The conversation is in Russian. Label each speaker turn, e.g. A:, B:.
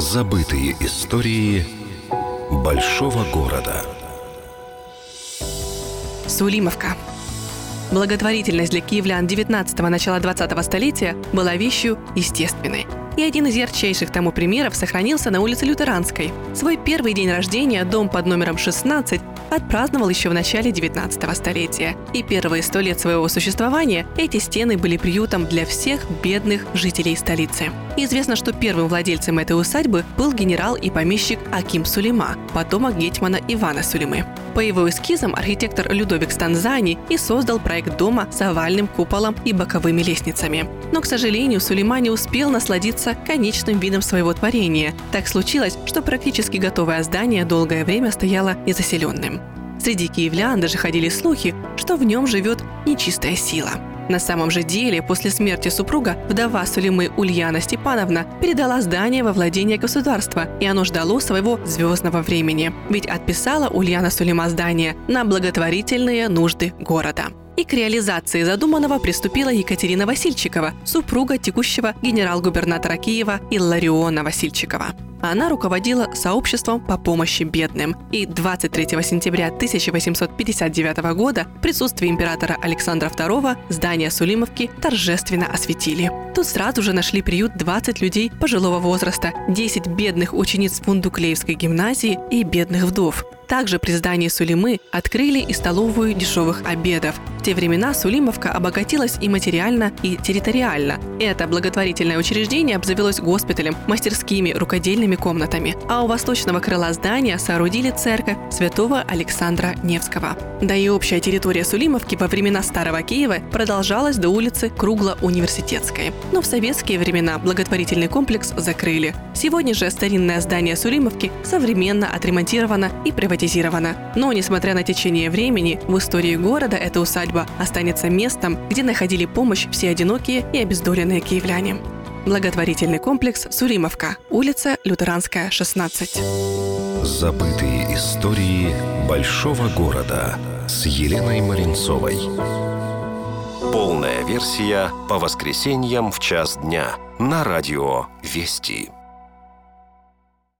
A: Забытые истории большого города.
B: Сулимовка. Благотворительность для киевлян 19-го начала 20-го столетия была вещью естественной. И один из ярчайших тому примеров сохранился на улице Лютеранской. Свой первый день рождения дом под номером 16 отпраздновал еще в начале 19 столетия. И первые сто лет своего существования эти стены были приютом для всех бедных жителей столицы. Известно, что первым владельцем этой усадьбы был генерал и помещик Аким Сулейма, потомок гетьмана Ивана Сулеймы. По его эскизам архитектор Людовик Станзани и создал проект дома с овальным куполом и боковыми лестницами. Но, к сожалению, Сулейма не успел насладиться конечным видом своего творения. Так случилось, что практически готовое здание долгое время стояло незаселенным. Среди киевлян даже ходили слухи, что в нем живет нечистая сила – на самом же деле, после смерти супруга, вдова Сулеймы Ульяна Степановна передала здание во владение государства, и оно ждало своего звездного времени. Ведь отписала Ульяна Сулейма здание на благотворительные нужды города. И к реализации задуманного приступила Екатерина Васильчикова, супруга текущего генерал-губернатора Киева Иллариона Васильчикова. Она руководила сообществом по помощи бедным. И 23 сентября 1859 года в присутствии императора Александра II здание Сулимовки торжественно осветили. Тут сразу же нашли приют 20 людей пожилого возраста, 10 бедных учениц Фундуклеевской гимназии и бедных вдов. Также при здании Сулимы открыли и столовую дешевых обедов. В те времена Сулимовка обогатилась и материально, и территориально. Это благотворительное учреждение обзавелось госпиталем, мастерскими, рукодельными комнатами. А у восточного крыла здания соорудили церковь святого Александра Невского. Да и общая территория Сулимовки во времена Старого Киева продолжалась до улицы Кругло-Университетской. Но в советские времена благотворительный комплекс закрыли. Сегодня же старинное здание Сулимовки современно отремонтировано и приватизировано приватизирована. Но, несмотря на течение времени, в истории города эта усадьба останется местом, где находили помощь все одинокие и обездоленные киевляне. Благотворительный комплекс «Суримовка», улица Лютеранская, 16.
A: Забытые истории большого города с Еленой Маринцовой. Полная версия по воскресеньям в час дня на радио «Вести».